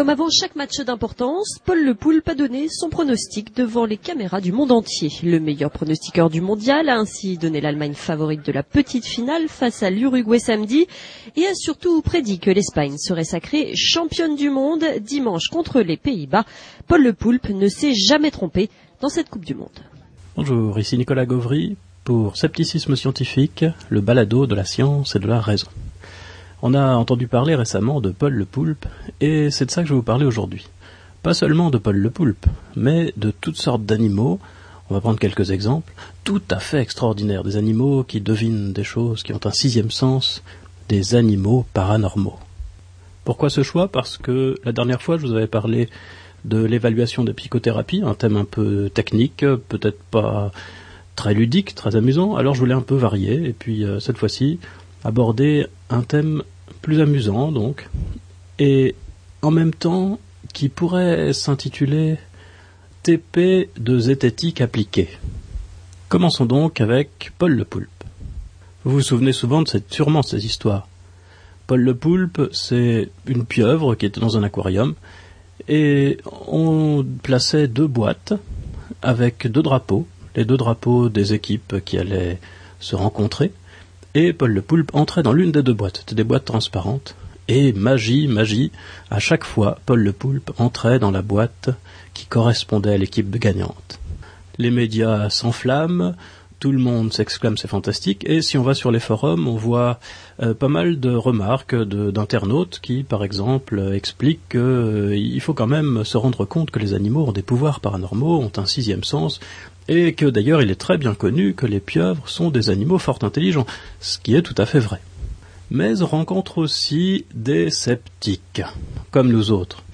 Comme avant chaque match d'importance, Paul Le Poulpe a donné son pronostic devant les caméras du monde entier. Le meilleur pronostiqueur du mondial a ainsi donné l'Allemagne favorite de la petite finale face à l'Uruguay samedi et a surtout prédit que l'Espagne serait sacrée championne du monde dimanche contre les Pays-Bas. Paul Le Poulpe ne s'est jamais trompé dans cette Coupe du Monde. Bonjour, ici Nicolas Gauvry pour Scepticisme scientifique, le balado de la science et de la raison. On a entendu parler récemment de Paul le Poulpe, et c'est de ça que je vais vous parler aujourd'hui. Pas seulement de Paul le Poulpe, mais de toutes sortes d'animaux, on va prendre quelques exemples, tout à fait extraordinaires, des animaux qui devinent des choses, qui ont un sixième sens, des animaux paranormaux. Pourquoi ce choix? Parce que la dernière fois, je vous avais parlé de l'évaluation des psychothérapies, un thème un peu technique, peut-être pas très ludique, très amusant, alors je voulais un peu varier, et puis euh, cette fois-ci, aborder un thème plus amusant donc, et en même temps qui pourrait s'intituler TP de zététique appliquée. Commençons donc avec Paul le Poulpe. Vous vous souvenez souvent de cette, sûrement ces histoires. Paul le Poulpe, c'est une pieuvre qui était dans un aquarium, et on plaçait deux boîtes avec deux drapeaux, les deux drapeaux des équipes qui allaient se rencontrer, et Paul le Poulpe entrait dans l'une des deux boîtes. C'était des boîtes transparentes. Et magie, magie, à chaque fois, Paul le Poulpe entrait dans la boîte qui correspondait à l'équipe gagnante. Les médias s'enflamment, tout le monde s'exclame c'est fantastique, et si on va sur les forums, on voit euh, pas mal de remarques d'internautes qui, par exemple, expliquent qu'il euh, faut quand même se rendre compte que les animaux ont des pouvoirs paranormaux, ont un sixième sens, et que d'ailleurs il est très bien connu que les pieuvres sont des animaux fort intelligents, ce qui est tout à fait vrai. Mais on rencontre aussi des sceptiques, comme nous autres.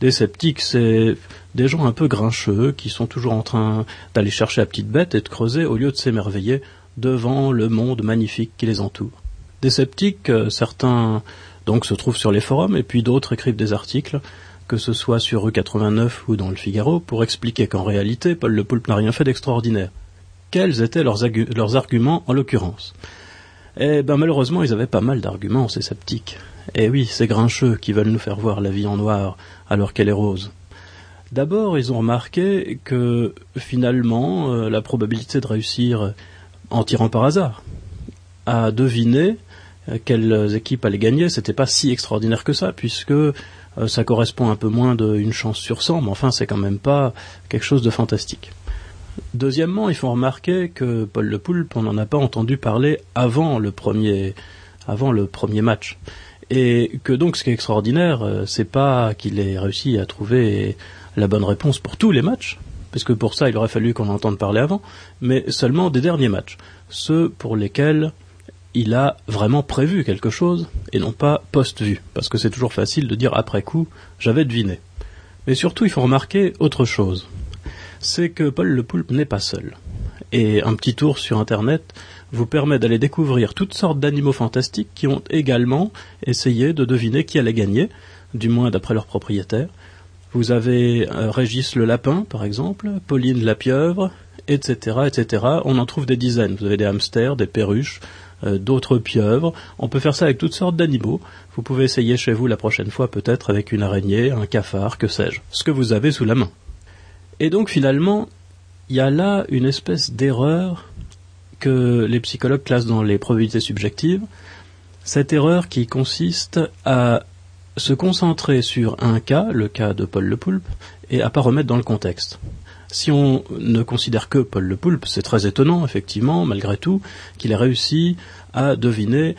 Des sceptiques, c'est des gens un peu grincheux qui sont toujours en train d'aller chercher la petite bête et de creuser au lieu de s'émerveiller devant le monde magnifique qui les entoure. Des sceptiques, euh, certains donc se trouvent sur les forums et puis d'autres écrivent des articles que ce soit sur rue 89 ou dans le Figaro, pour expliquer qu'en réalité, Paul le Poulpe n'a rien fait d'extraordinaire. Quels étaient leurs, arguments en l'occurrence? Eh ben malheureusement, ils avaient pas mal d'arguments, ces sceptiques. Eh oui, ces grincheux qui veulent nous faire voir la vie en noir alors qu'elle est rose. D'abord, ils ont remarqué que finalement, euh, la probabilité de réussir en tirant par hasard, à deviner euh, quelles équipes allaient gagner, c'était pas si extraordinaire que ça, puisque euh, ça correspond un peu moins d'une chance sur 100, mais enfin c'est quand même pas quelque chose de fantastique. Deuxièmement, il faut remarquer que Paul Le Poulpe, on n'en a pas entendu parler avant le premier, match. Et que donc ce qui est extraordinaire, euh, c'est pas qu'il ait réussi à trouver la bonne réponse pour tous les matchs, parce que pour ça il aurait fallu qu'on entende parler avant, mais seulement des derniers matchs, ceux pour lesquels il a vraiment prévu quelque chose et non pas post-vu, parce que c'est toujours facile de dire après coup j'avais deviné. Mais surtout il faut remarquer autre chose, c'est que Paul le Poulpe n'est pas seul. Et un petit tour sur Internet vous permet d'aller découvrir toutes sortes d'animaux fantastiques qui ont également essayé de deviner qui allait gagner, du moins d'après leur propriétaire. Vous avez euh, Régis le lapin, par exemple, Pauline la pieuvre, etc., etc. On en trouve des dizaines. Vous avez des hamsters, des perruches, d'autres pieuvres. On peut faire ça avec toutes sortes d'animaux. Vous pouvez essayer chez vous la prochaine fois peut-être avec une araignée, un cafard, que sais-je, ce que vous avez sous la main. Et donc finalement, il y a là une espèce d'erreur que les psychologues classent dans les probabilités subjectives. Cette erreur qui consiste à se concentrer sur un cas, le cas de Paul le Poulpe, et à pas remettre dans le contexte. Si on ne considère que Paul le Poulpe, c'est très étonnant, effectivement, malgré tout, qu'il ait réussi à deviner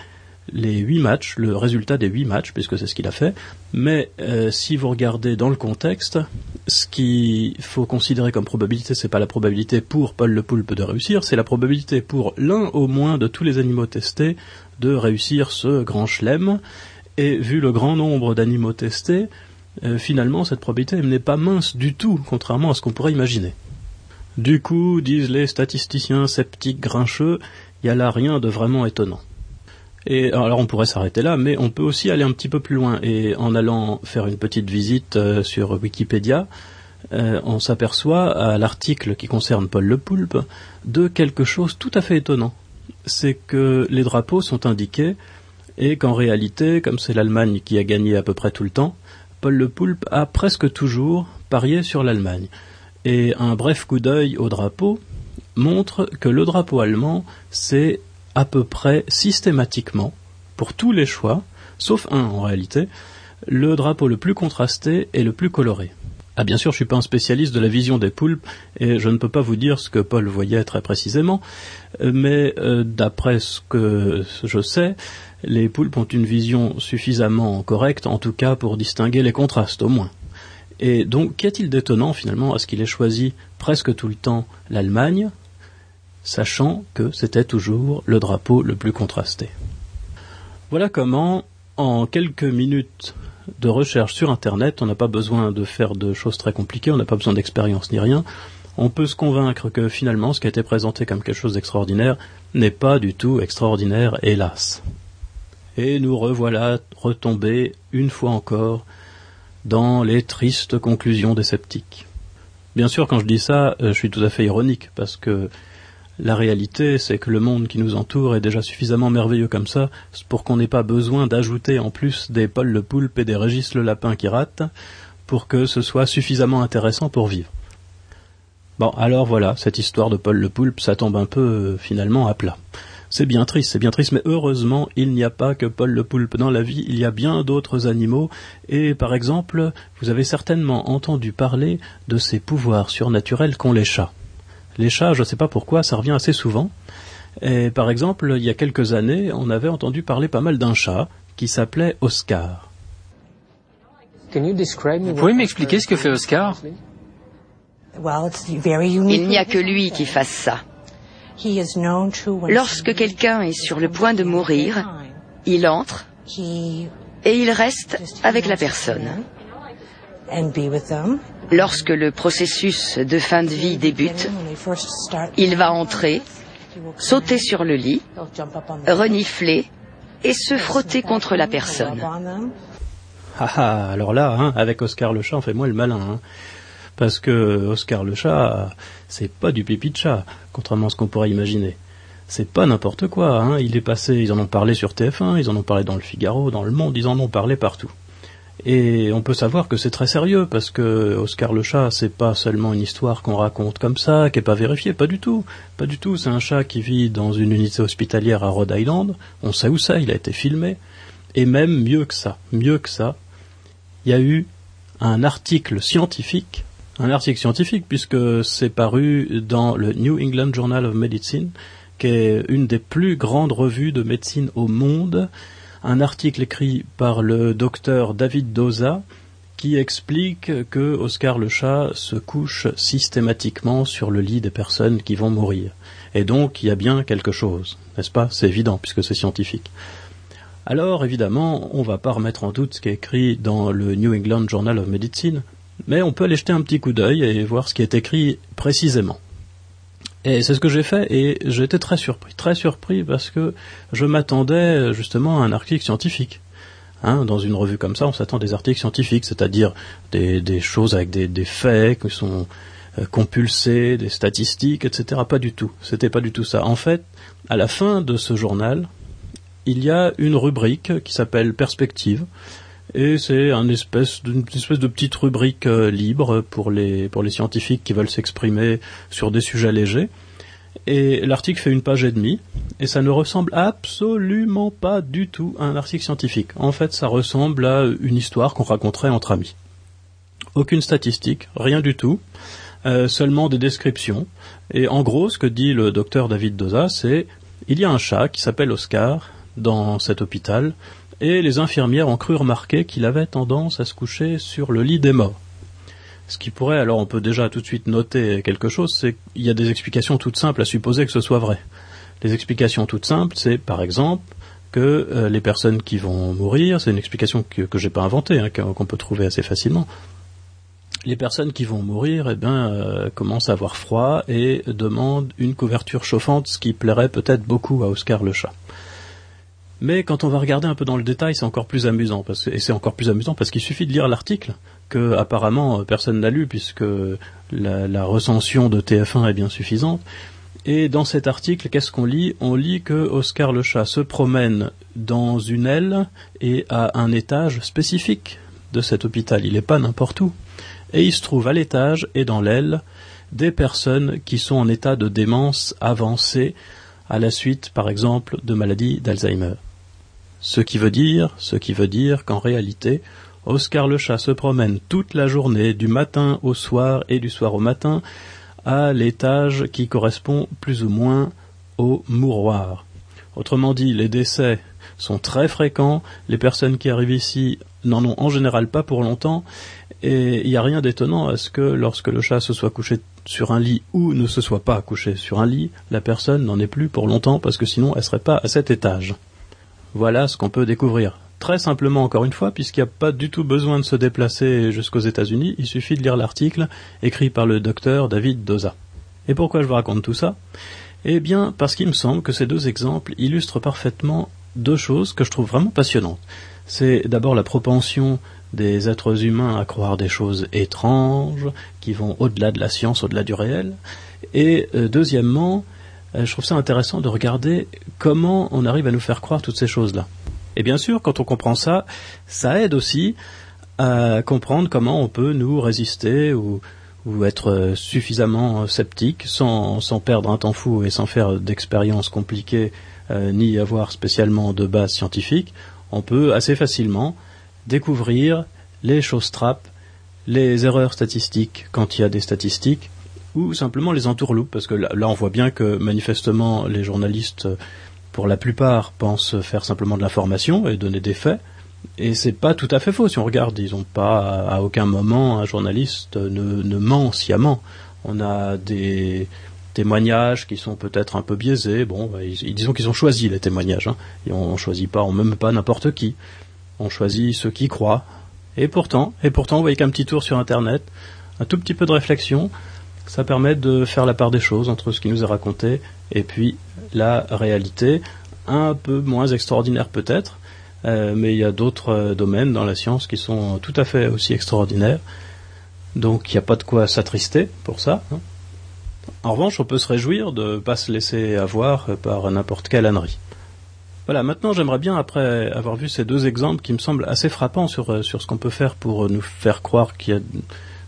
les huit matchs, le résultat des huit matchs, puisque c'est ce qu'il a fait. Mais euh, si vous regardez dans le contexte, ce qu'il faut considérer comme probabilité, c'est pas la probabilité pour Paul le Poulpe de réussir, c'est la probabilité pour l'un au moins de tous les animaux testés de réussir ce grand chelem. Et vu le grand nombre d'animaux testés, euh, finalement cette probabilité n'est pas mince du tout, contrairement à ce qu'on pourrait imaginer. Du coup, disent les statisticiens sceptiques grincheux, il n'y a là rien de vraiment étonnant. Et alors on pourrait s'arrêter là, mais on peut aussi aller un petit peu plus loin. Et en allant faire une petite visite euh, sur Wikipédia, euh, on s'aperçoit à l'article qui concerne Paul Le Poulpe de quelque chose tout à fait étonnant. C'est que les drapeaux sont indiqués et qu'en réalité, comme c'est l'Allemagne qui a gagné à peu près tout le temps, Paul Le Poulpe a presque toujours parié sur l'Allemagne. Et un bref coup d'œil au drapeau montre que le drapeau allemand, c'est à peu près systématiquement, pour tous les choix, sauf un en réalité, le drapeau le plus contrasté et le plus coloré. Ah bien sûr, je suis pas un spécialiste de la vision des poulpes et je ne peux pas vous dire ce que Paul voyait très précisément, mais euh, d'après ce que je sais, les poulpes ont une vision suffisamment correcte, en tout cas pour distinguer les contrastes au moins. Et donc, qu'y a-t-il d'étonnant finalement à ce qu'il ait choisi presque tout le temps l'Allemagne, sachant que c'était toujours le drapeau le plus contrasté? Voilà comment, en quelques minutes de recherche sur Internet, on n'a pas besoin de faire de choses très compliquées, on n'a pas besoin d'expérience ni rien. On peut se convaincre que finalement ce qui a été présenté comme quelque chose d'extraordinaire n'est pas du tout extraordinaire, hélas. Et nous revoilà retombés une fois encore dans les tristes conclusions des sceptiques. Bien sûr, quand je dis ça, euh, je suis tout à fait ironique, parce que la réalité, c'est que le monde qui nous entoure est déjà suffisamment merveilleux comme ça, pour qu'on n'ait pas besoin d'ajouter en plus des Paul le Poulpe et des Régis le Lapin qui ratent, pour que ce soit suffisamment intéressant pour vivre. Bon, alors voilà, cette histoire de Paul le Poulpe, ça tombe un peu euh, finalement à plat. C'est bien triste, c'est bien triste, mais heureusement, il n'y a pas que Paul le Poulpe dans la vie, il y a bien d'autres animaux, et par exemple, vous avez certainement entendu parler de ces pouvoirs surnaturels qu'ont les chats. Les chats, je ne sais pas pourquoi, ça revient assez souvent. Et par exemple, il y a quelques années, on avait entendu parler pas mal d'un chat qui s'appelait Oscar. Vous pouvez m'expliquer ce que fait Oscar Il n'y a que lui qui fasse ça. Lorsque quelqu'un est sur le point de mourir, il entre et il reste avec la personne. Lorsque le processus de fin de vie débute, il va entrer, sauter sur le lit, renifler et se frotter contre la personne. Ah ah, alors là, hein, avec Oscar le chat, on fait moins le malin. Hein. parce que Oscar le chat, c'est pas du pipi de chat, contrairement à ce qu'on pourrait imaginer. C'est pas n'importe quoi, hein. il est passé, ils en ont parlé sur TF1, ils en ont parlé dans le Figaro, dans le Monde, ils en ont parlé partout. Et on peut savoir que c'est très sérieux parce que Oscar le chat, c'est pas seulement une histoire qu'on raconte comme ça, qui est pas vérifiée, pas du tout, pas du tout. C'est un chat qui vit dans une unité hospitalière à Rhode Island. On sait où ça, il a été filmé. Et même mieux que ça, mieux que ça, il y a eu un article scientifique, un article scientifique puisque c'est paru dans le New England Journal of Medicine, qui est une des plus grandes revues de médecine au monde un article écrit par le docteur David Doza qui explique que Oscar le chat se couche systématiquement sur le lit des personnes qui vont mourir. Et donc il y a bien quelque chose, n'est-ce pas? C'est évident puisque c'est scientifique. Alors évidemment, on ne va pas remettre en doute ce qui est écrit dans le New England Journal of Medicine, mais on peut aller jeter un petit coup d'œil et voir ce qui est écrit précisément. Et c'est ce que j'ai fait et j'étais très surpris, très surpris parce que je m'attendais justement à un article scientifique. Hein, dans une revue comme ça, on s'attend à des articles scientifiques, c'est-à-dire des, des, choses avec des, des faits qui sont euh, compulsés, des statistiques, etc. Pas du tout. C'était pas du tout ça. En fait, à la fin de ce journal, il y a une rubrique qui s'appelle Perspective, et c'est un espèce de petite rubrique euh, libre pour les pour les scientifiques qui veulent s'exprimer sur des sujets légers. Et l'article fait une page et demie, et ça ne ressemble absolument pas du tout à un article scientifique. En fait, ça ressemble à une histoire qu'on raconterait entre amis. Aucune statistique, rien du tout, euh, seulement des descriptions. Et en gros, ce que dit le docteur David Doza, c'est il y a un chat qui s'appelle Oscar dans cet hôpital, et les infirmières ont cru remarquer qu'il avait tendance à se coucher sur le lit des morts. Ce qui pourrait, alors on peut déjà tout de suite noter quelque chose, c'est qu'il y a des explications toutes simples à supposer que ce soit vrai. Les explications toutes simples, c'est par exemple que euh, les personnes qui vont mourir, c'est une explication que, que j'ai pas inventée, hein, qu'on peut trouver assez facilement. Les personnes qui vont mourir, eh bien, euh, commencent à avoir froid et demandent une couverture chauffante, ce qui plairait peut-être beaucoup à Oscar le chat. Mais quand on va regarder un peu dans le détail, c'est encore plus amusant. Parce et c'est encore plus amusant parce qu'il suffit de lire l'article, que apparemment euh, personne n'a lu puisque la, la, recension de TF1 est bien suffisante. Et dans cet article, qu'est-ce qu'on lit? On lit que Oscar le chat se promène dans une aile et à un étage spécifique de cet hôpital, il n'est pas n'importe où. Et il se trouve à l'étage et dans l'aile des personnes qui sont en état de démence avancée à la suite, par exemple, de maladies d'Alzheimer. Ce qui veut dire, ce qui veut dire qu'en réalité, Oscar le chat se promène toute la journée, du matin au soir et du soir au matin, à l'étage qui correspond plus ou moins au mouroir. Autrement dit, les décès sont très fréquents, les personnes qui arrivent ici n'en ont en général pas pour longtemps, et il n'y a rien d'étonnant à ce que lorsque le chat se soit couché sur un lit ou ne se soit pas couché sur un lit, la personne n'en est plus pour longtemps parce que sinon elle serait pas à cet étage. Voilà ce qu'on peut découvrir. Très simplement encore une fois, puisqu'il n'y a pas du tout besoin de se déplacer jusqu'aux États-Unis, il suffit de lire l'article écrit par le docteur David Doza. Et pourquoi je vous raconte tout ça? Eh bien, parce qu'il me semble que ces deux exemples illustrent parfaitement deux choses que je trouve vraiment passionnantes. C'est d'abord la propension des êtres humains à croire des choses étranges, qui vont au-delà de la science, au-delà du réel. Et euh, deuxièmement, euh, je trouve ça intéressant de regarder comment on arrive à nous faire croire toutes ces choses-là. Et bien sûr, quand on comprend ça, ça aide aussi à comprendre comment on peut nous résister ou, être suffisamment sceptique sans, perdre un temps fou et sans faire d'expériences compliquées euh, ni avoir spécialement de base scientifique. On peut assez facilement découvrir les choses trappes, les erreurs statistiques quand il y a des statistiques, ou simplement les entourloupes, parce que là, on voit bien que manifestement les journalistes, pour la plupart, pensent faire simplement de l'information et donner des faits, et c'est pas tout à fait faux si on regarde. Ils ont pas à aucun moment un journaliste ne, ment sciemment. On a des témoignages qui sont peut-être un peu biaisés. Bon, bah, ils, disons qu'ils ont choisi les témoignages. Hein. Et on, on choisit pas, on même pas n'importe qui. On choisit ceux qui croient. Et pourtant, et pourtant, vous voyez qu'un petit tour sur Internet, un tout petit peu de réflexion, ça permet de faire la part des choses entre ce qui nous est raconté et puis la réalité, un peu moins extraordinaire peut-être, euh, mais il y a d'autres euh, domaines dans la science qui sont tout à fait aussi extraordinaires. Donc il n'y a pas de quoi s'attrister pour ça. Hein. En revanche, on peut se réjouir de ne pas se laisser avoir par n'importe quelle ânerie. Voilà, maintenant j'aimerais bien, après avoir vu ces deux exemples qui me semblent assez frappants sur, euh, sur ce qu'on peut faire pour nous faire croire qu'il y a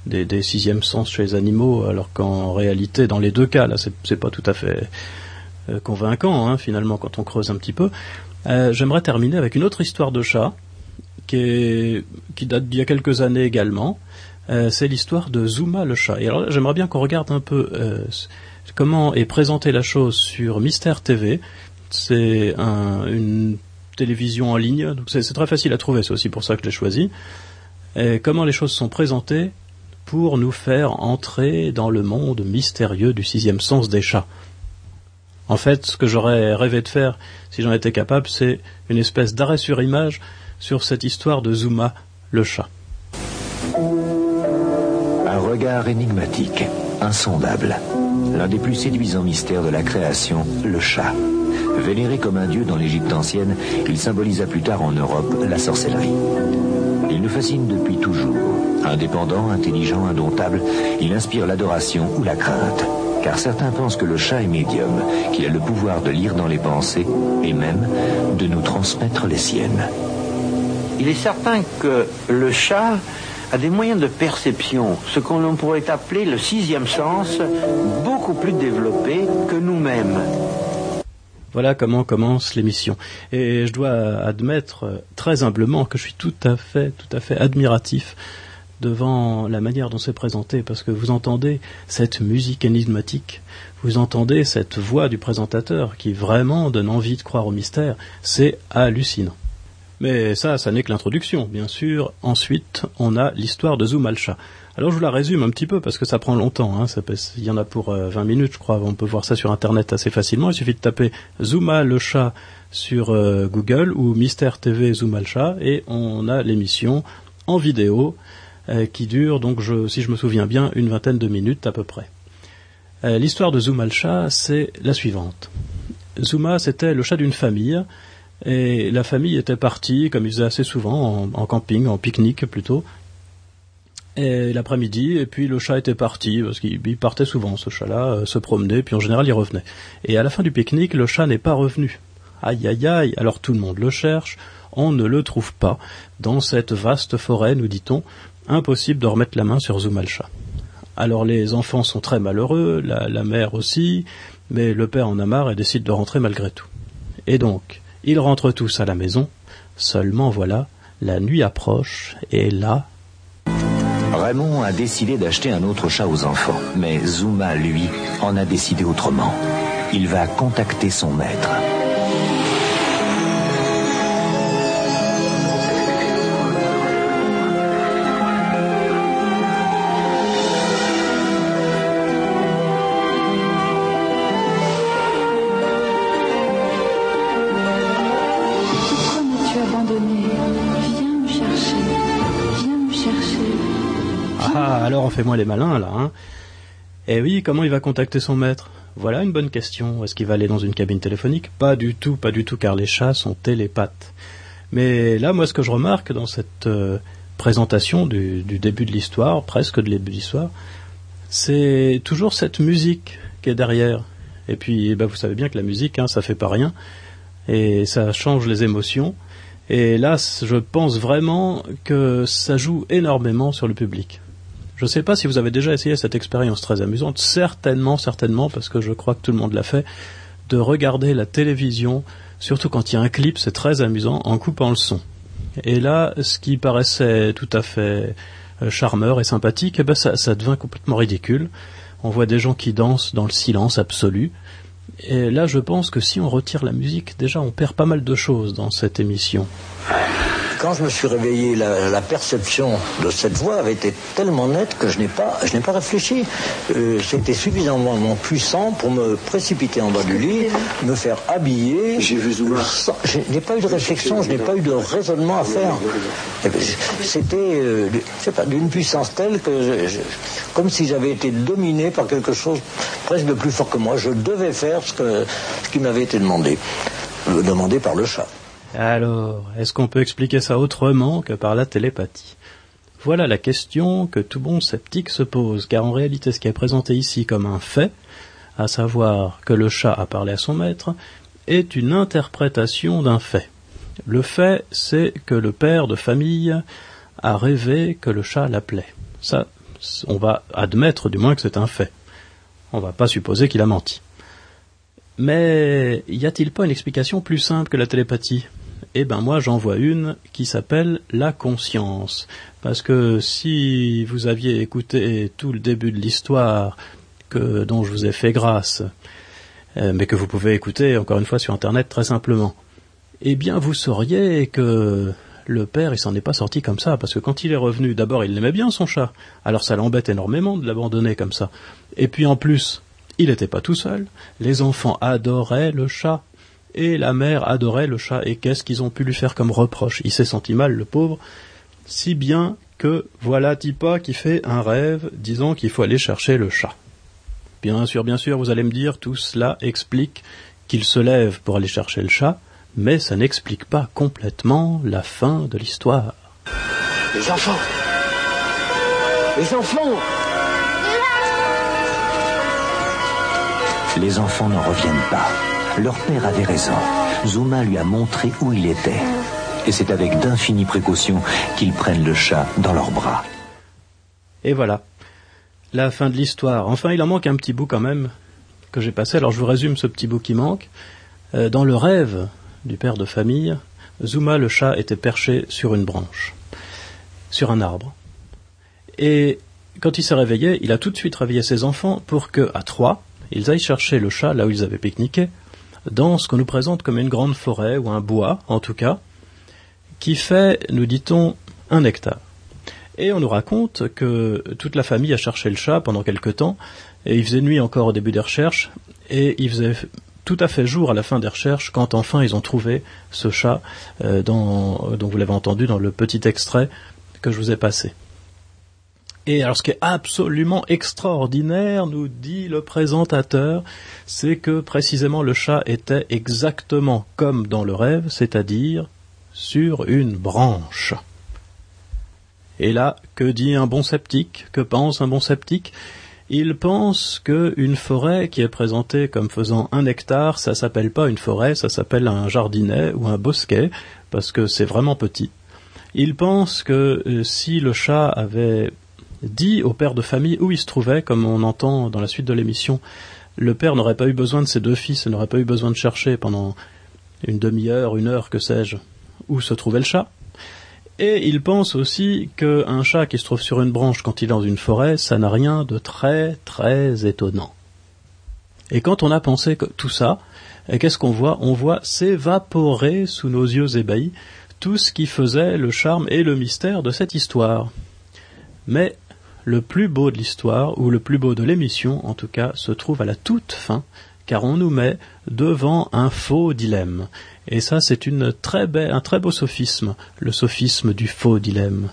des, des, sixièmes sens chez les animaux, alors qu'en réalité, dans les deux cas, là, c'est pas tout à fait euh, convaincant, hein, finalement, quand on creuse un petit peu. Euh, j'aimerais terminer avec une autre histoire de chat, qui, est, qui date d'il y a quelques années également. c'est l'histoire de Zuma le chat. Et alors j'aimerais bien qu'on regarde un peu comment est présentée la chose sur Mystère TV c'est une télévision en ligne, donc c'est très facile à trouver, c'est aussi pour ça que je l'ai choisi. Et comment les choses sont présentées pour nous faire entrer dans le monde mystérieux du sixième sens des chats. En fait, ce que j'aurais rêvé de faire, si j'en étais capable, c'est une espèce d'arrêt sur image sur cette histoire de Zuma, le chat. Un regard énigmatique, insondable. L'un des plus séduisants mystères de la création, le chat. Vénéré comme un dieu dans l'Égypte ancienne, il symbolisa plus tard en Europe la sorcellerie. Il nous fascine depuis toujours. Indépendant, intelligent, indomptable, il inspire l'adoration ou la crainte. Car certains pensent que le chat est médium, qu'il a le pouvoir de lire dans les pensées et même de nous transmettre les siennes. Il est certain que le chat a des moyens de perception, ce qu'on pourrait appeler le sixième sens, beaucoup plus développé que nous-mêmes. Voilà comment commence l'émission. Et je dois admettre euh, très humblement que je suis tout à fait, tout à fait admiratif devant la manière dont c'est présenté, parce que vous entendez cette musique énigmatique, vous entendez cette voix du présentateur qui vraiment donne envie de croire au mystère, c'est hallucinant. Mais ça, ça n'est que l'introduction, bien sûr. Ensuite, on a l'histoire de Zoumalcha. Alors je vous la résume un petit peu parce que ça prend longtemps. Hein. il y en a pour 20 euh, minutes, je crois. On peut voir ça sur Internet assez facilement. Il suffit de taper Zuma le chat sur euh, Google ou Mystère TV Zuma le chat et on a l'émission en vidéo euh, qui dure donc, si je me souviens bien, une vingtaine de minutes à peu près. L'histoire de Zuma le chat, c'est la suivante. Zuma, c'était le chat d'une famille. Et la famille était partie, comme ils faisaient assez souvent, en camping, en pique-nique plutôt, et l'après-midi, et puis le chat était parti, parce qu'il partait souvent, ce chat-là, euh, se promenait, puis en général il revenait. Et à la fin du pique-nique, le chat n'est pas revenu. Aïe aïe aïe, alors tout le monde le cherche, on ne le trouve pas. Dans cette vaste forêt, nous dit-on, impossible de remettre la main sur Zuma chat. Alors les enfants sont très malheureux, la, la mère aussi, mais le père en a marre et décide de rentrer malgré tout. Et donc, ils rentrent tous à la maison, seulement voilà, la nuit approche, et là... Raymond a décidé d'acheter un autre chat aux enfants, mais Zuma, lui, en a décidé autrement. Il va contacter son maître. On fait moins les malins là, hein. Eh oui, comment il va contacter son maître? Voilà une bonne question. Est-ce qu'il va aller dans une cabine téléphonique? Pas du tout, pas du tout, car les chats sont télépathes. Mais là, moi, ce que je remarque dans cette euh, présentation du, début de l'histoire, presque de début de l'histoire, c'est toujours cette musique qui est derrière. Et puis, eh ben, vous savez bien que la musique, hein, ça fait pas rien, et ça change les émotions. Et là, je pense vraiment que ça joue énormément sur le public. Je ne sais pas si vous avez déjà essayé cette expérience très amusante, certainement, certainement, parce que je crois que tout le monde l'a fait, de regarder la télévision, surtout quand il y a un clip, c'est très amusant, en coupant le son. Et là, ce qui paraissait tout à fait euh, charmeur et sympathique, eh ben ça, ça complètement ridicule. On voit des gens qui dansent dans le silence absolu. Et là, je pense que si on retire la musique, déjà, on perd pas mal de choses dans cette émission. Quand je me suis réveillé, la, la perception de cette voix avait été tellement nette que je n'ai pas, je n'ai pas réfléchi. Euh, C'était suffisamment puissant pour me précipiter en bas du lit, me faire habiller. J'ai vu Je n'ai pas eu de réflexion, je n'ai pas eu de raisonnement à faire. C'était, euh, pas, d'une puissance telle que, je- je- comme si j'avais été dominé par quelque chose presque de plus fort que moi. Je devais faire ce, que, ce qui m'avait été demandé, euh, demandé par le chat. Alors, est-ce qu'on peut expliquer ça autrement que par la télépathie? Voilà la question que tout bon sceptique se pose, car en réalité ce qui est présenté ici comme un fait, à savoir que le chat a parlé à son maître, est une interprétation d'un fait. Le fait, c'est que le père de famille a rêvé que le chat l'appelait. Ça, on va admettre du moins que c'est un fait. On va pas supposer qu'il a menti. Mais y a-t-il pas une explication plus simple que la télépathie? Eh ben moi j'en vois une qui s'appelle la conscience. Parce que si vous aviez écouté tout le début de l'histoire que dont je vous ai fait grâce, euh, mais que vous pouvez écouter encore une fois sur internet très simplement, eh bien vous sauriez que le père il s'en est pas sorti comme ça, parce que quand il est revenu, d'abord il l'aimait bien son chat, alors ça l'embête énormément de l'abandonner comme ça. Et puis en plus, il n'était pas tout seul, les enfants adoraient le chat, et la mère adorait le chat, et qu'est-ce qu'ils ont pu lui faire comme reproche? Il s'est senti mal, le pauvre, si bien que voilà Tipa qui fait un rêve disant qu'il faut aller chercher le chat. Bien sûr, bien sûr, vous allez me dire, tout cela explique qu'il se lève pour aller chercher le chat, mais ça n'explique pas complètement la fin de l'histoire. Les enfants Les enfants Les enfants n'en reviennent pas. Leur père avait raison. Zuma lui a montré où il était. Et c'est avec d'infinies précautions qu'ils prennent le chat dans leurs bras. Et voilà. La fin de l'histoire. Enfin, il en manque un petit bout quand même que j'ai passé. Alors je vous résume ce petit bout qui manque. Euh, dans le rêve du père de famille, Zuma le chat était perché sur une branche, sur un arbre. Et quand il s'est réveillé, il a tout de suite réveillé ses enfants pour que, à trois, ils aillent chercher le chat là où ils avaient pique-niqué, dans ce qu'on nous présente comme une grande forêt, ou un bois en tout cas, qui fait, nous dit-on, un hectare. Et on nous raconte que toute la famille a cherché le chat pendant quelque temps, et il faisait nuit encore au début des recherches, et il faisait tout à fait jour à la fin des recherches quand enfin ils ont trouvé ce chat euh, dont vous l'avez entendu dans le petit extrait que je vous ai passé. Et alors ce qui est absolument extraordinaire, nous dit le présentateur, c'est que précisément le chat était exactement comme dans le rêve, c'est-à-dire sur une branche. Et là, que dit un bon sceptique? Que pense un bon sceptique? Il pense qu'une forêt qui est présentée comme faisant un hectare, ça s'appelle pas une forêt, ça s'appelle un jardinet ou un bosquet, parce que c'est vraiment petit. Il pense que euh, si le chat avait dit au père de famille où il se trouvait, comme on entend dans la suite de l'émission, le père n'aurait pas eu besoin de ses deux fils et n'aurait pas eu besoin de chercher pendant une demi-heure, une heure, que sais-je, où se trouvait le chat. Et il pense aussi qu'un chat qui se trouve sur une branche quand il est dans une forêt, ça n'a rien de très très étonnant. Et quand on a pensé tout ça, qu'est-ce qu'on voit? On voit s'évaporer sous nos yeux ébahis tout ce qui faisait le charme et le mystère de cette histoire. Mais le plus beau de l'histoire, ou le plus beau de l'émission en tout cas, se trouve à la toute fin, car on nous met devant un faux dilemme. Et ça, c'est un très beau sophisme, le sophisme du faux dilemme.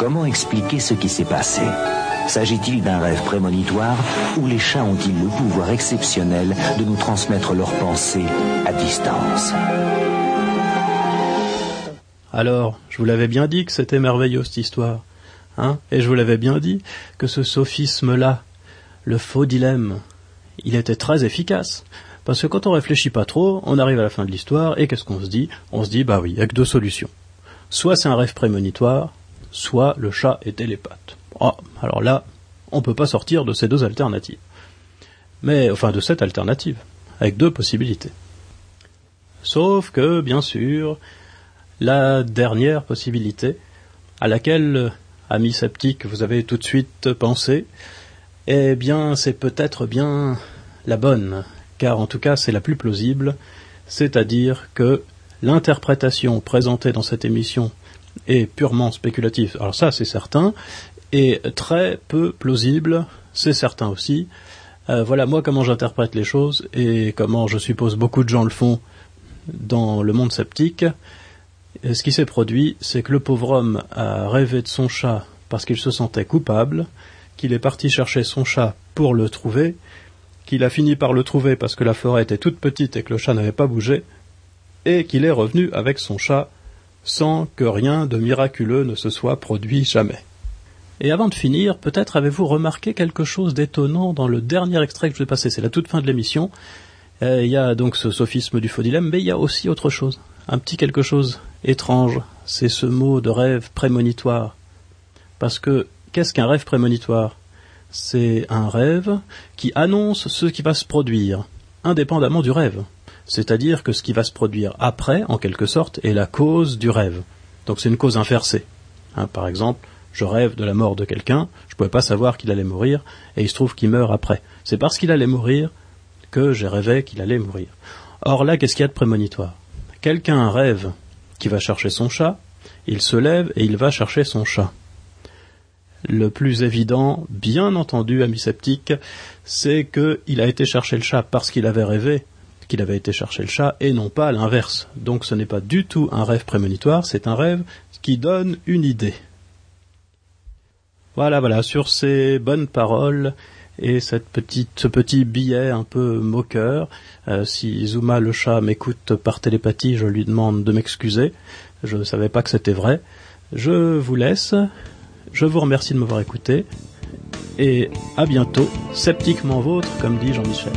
Comment expliquer ce qui s'est passé? S'agit-il d'un rêve prémonitoire ou les chats ont-ils le pouvoir exceptionnel de nous transmettre leurs pensées à distance? Alors, je vous l'avais bien dit que c'était merveilleux cette histoire. Hein? Et je vous l'avais bien dit que ce sophisme-là, le faux dilemme, il était très efficace. Parce que quand on réfléchit pas trop, on arrive à la fin de l'histoire et qu'est-ce qu'on se dit? On se dit bah oui, il y a que deux solutions. Soit c'est un rêve prémonitoire, soit le chat est télépathe. Oh, alors là, on peut pas sortir de ces deux alternatives. Mais enfin de cette alternative, avec deux possibilités. Sauf que, bien sûr, la dernière possibilité, à laquelle, ami sceptique, vous avez tout de suite pensé, eh bien, c'est peut-être bien la bonne, car en tout cas c'est la plus plausible, c'est-à-dire que l'interprétation présentée dans cette émission est purement spéculative. Alors ça c'est certain, et très peu plausible, c'est certain aussi. Euh, voilà moi comment j'interprète les choses et comment je suppose beaucoup de gens le font dans le monde sceptique. Ce qui s'est produit, c'est que le pauvre homme a rêvé de son chat parce qu'il se sentait coupable, qu'il est parti chercher son chat pour le trouver, qu'il a fini par le trouver parce que la forêt était toute petite et que le chat n'avait pas bougé, et qu'il est revenu avec son chat sans que rien de miraculeux ne se soit produit jamais. Et avant de finir, peut-être avez-vous remarqué quelque chose d'étonnant dans le dernier extrait que je vais passer, c'est la toute fin de l'émission. Euh, il y a donc ce sophisme du faux dilemme, mais il y a aussi autre chose, un petit quelque chose étrange, c'est ce mot de rêve prémonitoire. Parce que Qu'est-ce qu'un rêve prémonitoire? C'est un rêve qui annonce ce qui va se produire, indépendamment du rêve. C'est-à-dire que ce qui va se produire après, en quelque sorte, est la cause du rêve. Donc c'est une cause inversée. Hein, par exemple, je rêve de la mort de quelqu'un, je ne pouvais pas savoir qu'il allait mourir, et il se trouve qu'il meurt après. C'est parce qu'il allait mourir que j'ai rêvé qu'il allait mourir. Or là, qu'est-ce qu'il y a de prémonitoire? Quelqu'un rêve qu'il va chercher son chat, il se lève et il va chercher son chat. Le plus évident, bien entendu, ami sceptique, c'est qu'il a été chercher le chat parce qu'il avait rêvé qu'il avait été chercher le chat et non pas l'inverse. Donc ce n'est pas du tout un rêve prémonitoire, c'est un rêve qui donne une idée. Voilà, voilà, sur ces bonnes paroles et cette petite, ce petit billet un peu moqueur, euh, si Zuma le chat m'écoute par télépathie, je lui demande de m'excuser. Je ne savais pas que c'était vrai. Je vous laisse. Je vous remercie de m'avoir écouté et à bientôt, sceptiquement vôtre, comme dit Jean-Michel.